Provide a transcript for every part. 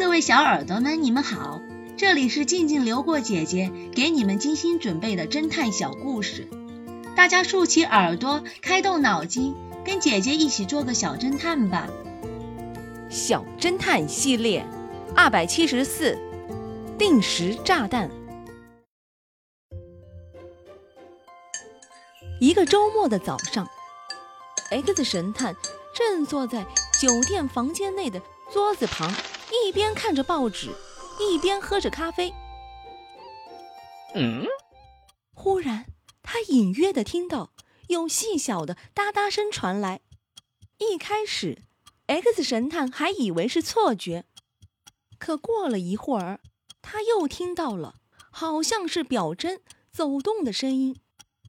各位小耳朵们，你们好，这里是静静流过姐姐给你们精心准备的侦探小故事，大家竖起耳朵，开动脑筋，跟姐姐一起做个小侦探吧。小侦探系列二百七十四，定时炸弹。一个周末的早上，X 神探正坐在酒店房间内的桌子旁。一边看着报纸，一边喝着咖啡。嗯，忽然他隐约的听到有细小的哒哒声传来。一开始，X 神探还以为是错觉，可过了一会儿，他又听到了好像是表针走动的声音。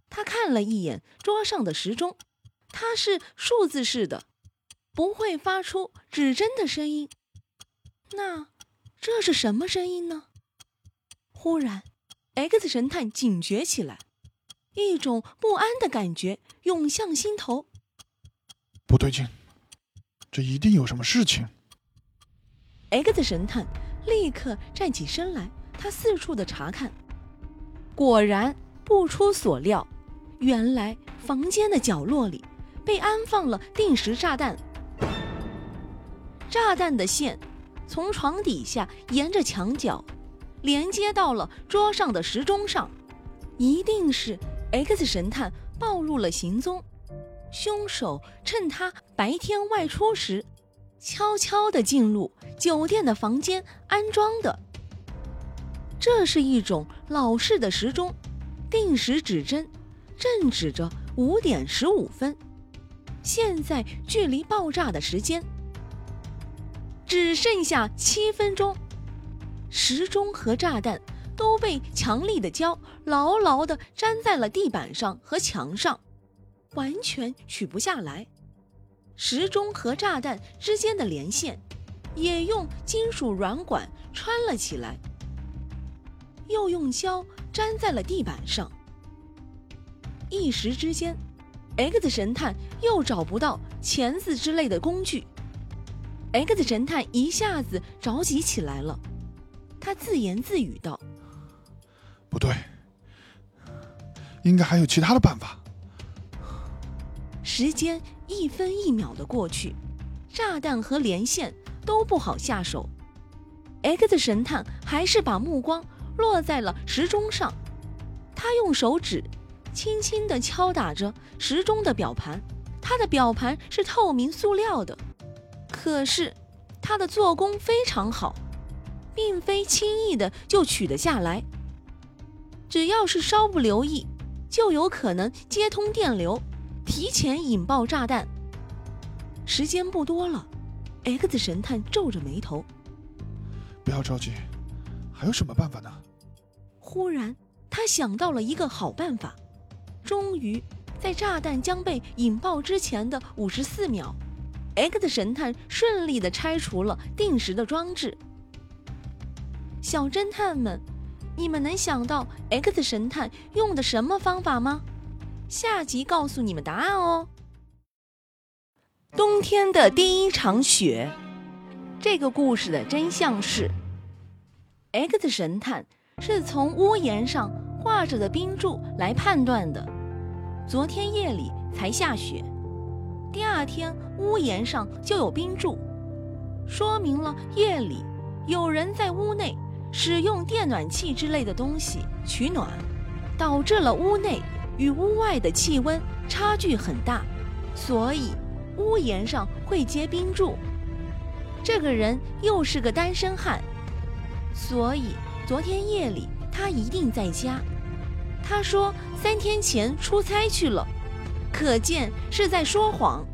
他看了一眼桌上的时钟，它是数字式的，不会发出指针的声音。那这是什么声音呢？忽然，X 神探警觉起来，一种不安的感觉涌向心头。不对劲，这一定有什么事情。X 神探立刻站起身来，他四处的查看，果然不出所料，原来房间的角落里被安放了定时炸弹，炸弹的线。从床底下沿着墙角，连接到了桌上的时钟上，一定是 X 神探暴露了行踪。凶手趁他白天外出时，悄悄地进入酒店的房间安装的。这是一种老式的时钟，定时指针正指着五点十五分，现在距离爆炸的时间。只剩下七分钟，时钟和炸弹都被强力的胶牢牢地粘在了地板上和墙上，完全取不下来。时钟和炸弹之间的连线也用金属软管穿了起来，又用胶粘在了地板上。一时之间，X 神探又找不到钳子之类的工具。X 神探一下子着急起来了，他自言自语道：“不对，应该还有其他的办法。”时间一分一秒的过去，炸弹和连线都不好下手。X 神探还是把目光落在了时钟上，他用手指轻轻地敲打着时钟的表盘，它的表盘是透明塑料的。可是，他的做工非常好，并非轻易的就取得下来。只要是稍不留意，就有可能接通电流，提前引爆炸弹。时间不多了，X 神探皱着眉头。不要着急，还有什么办法呢？忽然，他想到了一个好办法。终于，在炸弹将被引爆之前的五十四秒。X 神探顺利地拆除了定时的装置。小侦探们，你们能想到 X 神探用的什么方法吗？下集告诉你们答案哦。冬天的第一场雪，这个故事的真相是，X 神探是从屋檐上挂着的冰柱来判断的。昨天夜里才下雪。第二天，屋檐上就有冰柱，说明了夜里有人在屋内使用电暖气之类的东西取暖，导致了屋内与屋外的气温差距很大，所以屋檐上会结冰柱。这个人又是个单身汉，所以昨天夜里他一定在家。他说三天前出差去了。可见是在说谎。